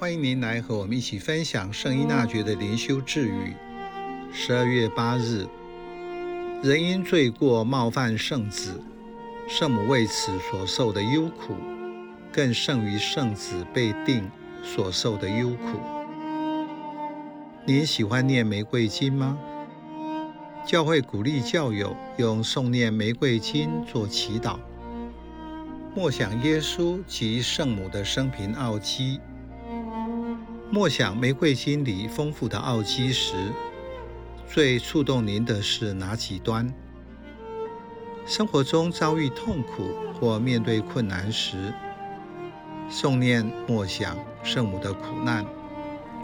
欢迎您来和我们一起分享圣依纳爵的灵修智语。十二月八日，人因罪过冒犯圣子，圣母为此所受的忧苦，更胜于圣子被定所受的忧苦。您喜欢念玫瑰经吗？教会鼓励教友用诵念玫瑰经做祈祷，默想耶稣及圣母的生平奥迹。默想玫瑰经里丰富的奥迹时，最触动您的是哪几端？生活中遭遇痛苦或面对困难时，诵念默想圣母的苦难，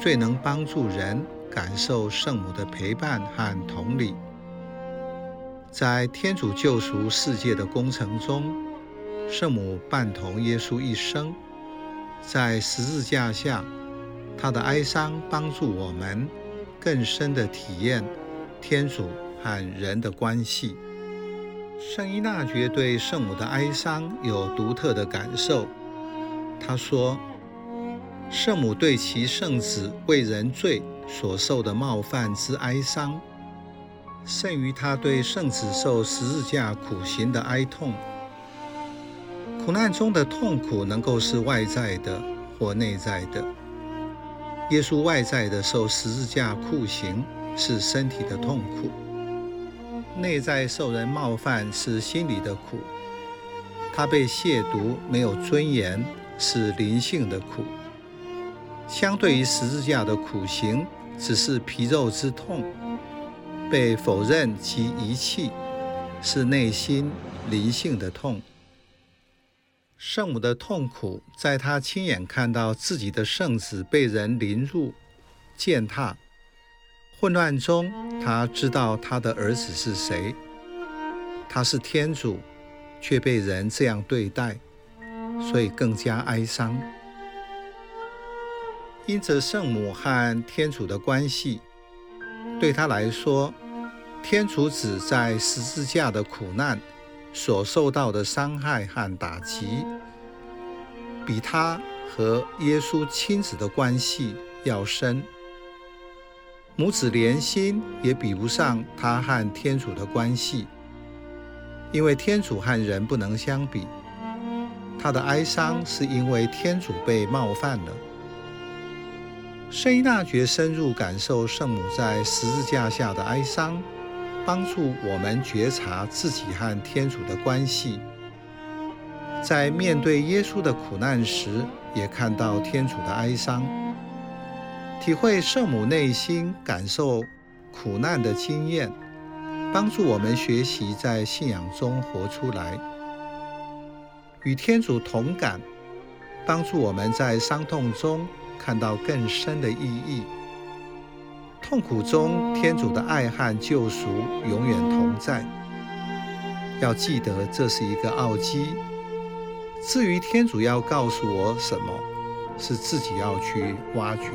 最能帮助人感受圣母的陪伴和同理。在天主救赎世界的工程中，圣母伴同耶稣一生，在十字架下。他的哀伤帮助我们更深地体验天主和人的关系。圣依纳爵对圣母的哀伤有独特的感受。他说：“圣母对其圣子为人罪所受的冒犯之哀伤，胜于他对圣子受十字架苦行的哀痛。苦难中的痛苦能够是外在的或内在的。”耶稣外在的受十字架酷刑是身体的痛苦，内在受人冒犯是心里的苦。他被亵渎，没有尊严，是灵性的苦。相对于十字架的苦刑，只是皮肉之痛；被否认及遗弃，是内心灵性的痛。圣母的痛苦，在她亲眼看到自己的圣子被人凌辱、践踏，混乱中，她知道她的儿子是谁。他是天主，却被人这样对待，所以更加哀伤。因着圣母和天主的关系，对她来说，天主子在十字架的苦难。所受到的伤害和打击，比他和耶稣亲子的关系要深。母子连心也比不上他和天主的关系，因为天主和人不能相比。他的哀伤是因为天主被冒犯了。圣依纳爵深入感受圣母在十字架下的哀伤。帮助我们觉察自己和天主的关系，在面对耶稣的苦难时，也看到天主的哀伤，体会圣母内心感受苦难的经验，帮助我们学习在信仰中活出来，与天主同感，帮助我们在伤痛中看到更深的意义。痛苦中，天主的爱和救赎永远同在。要记得，这是一个奥迹。至于天主要告诉我什么，是自己要去挖掘。